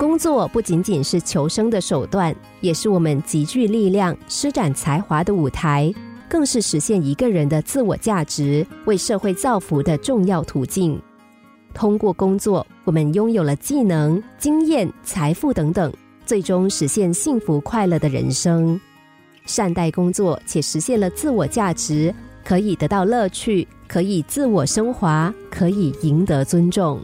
工作不仅仅是求生的手段，也是我们集聚力量、施展才华的舞台，更是实现一个人的自我价值、为社会造福的重要途径。通过工作，我们拥有了技能、经验、财富等等，最终实现幸福快乐的人生。善待工作，且实现了自我价值，可以得到乐趣，可以自我升华，可以赢得尊重。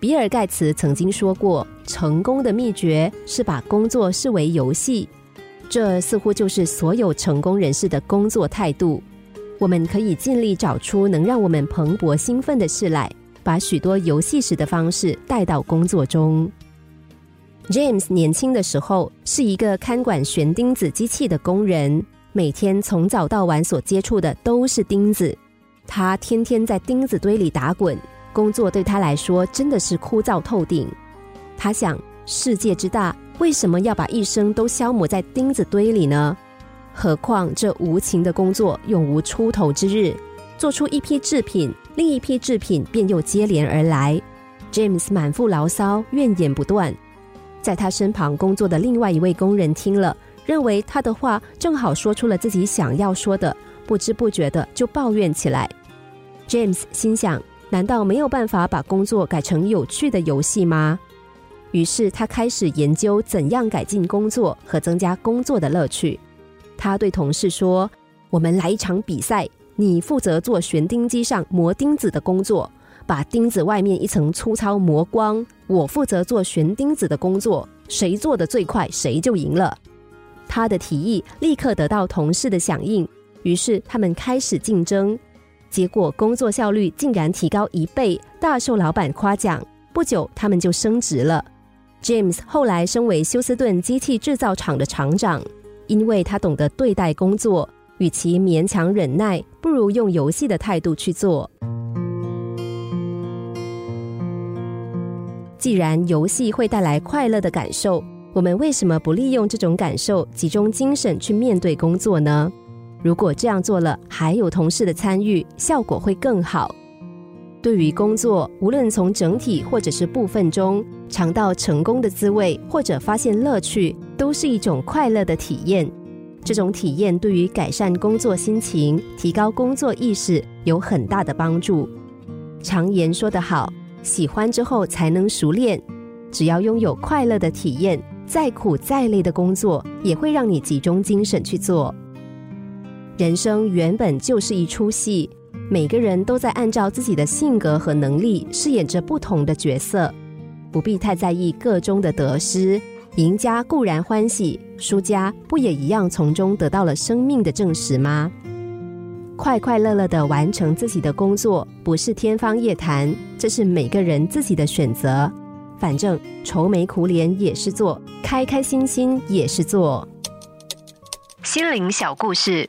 比尔·盖茨曾经说过：“成功的秘诀是把工作视为游戏。”这似乎就是所有成功人士的工作态度。我们可以尽力找出能让我们蓬勃兴奋的事来，把许多游戏时的方式带到工作中。James 年轻的时候是一个看管旋钉子机器的工人，每天从早到晚所接触的都是钉子，他天天在钉子堆里打滚。工作对他来说真的是枯燥透顶。他想，世界之大，为什么要把一生都消磨在钉子堆里呢？何况这无情的工作永无出头之日。做出一批制品，另一批制品便又接连而来。James 满腹牢骚，怨言不断。在他身旁工作的另外一位工人听了，认为他的话正好说出了自己想要说的，不知不觉的就抱怨起来。James 心想。难道没有办法把工作改成有趣的游戏吗？于是他开始研究怎样改进工作和增加工作的乐趣。他对同事说：“我们来一场比赛，你负责做旋钉机上磨钉子的工作，把钉子外面一层粗糙磨光；我负责做旋钉子的工作，谁做的最快，谁就赢了。”他的提议立刻得到同事的响应，于是他们开始竞争。结果工作效率竟然提高一倍，大受老板夸奖。不久，他们就升职了。James 后来升为休斯顿机器制造厂的厂长，因为他懂得对待工作，与其勉强忍耐，不如用游戏的态度去做。既然游戏会带来快乐的感受，我们为什么不利用这种感受，集中精神去面对工作呢？如果这样做了，还有同事的参与，效果会更好。对于工作，无论从整体或者是部分中尝到成功的滋味，或者发现乐趣，都是一种快乐的体验。这种体验对于改善工作心情、提高工作意识有很大的帮助。常言说得好，喜欢之后才能熟练。只要拥有快乐的体验，再苦再累的工作也会让你集中精神去做。人生原本就是一出戏，每个人都在按照自己的性格和能力饰演着不同的角色，不必太在意个中的得失。赢家固然欢喜，输家不也一样从中得到了生命的证实吗？快快乐乐的完成自己的工作，不是天方夜谭，这是每个人自己的选择。反正愁眉苦脸也是做，开开心心也是做。心灵小故事。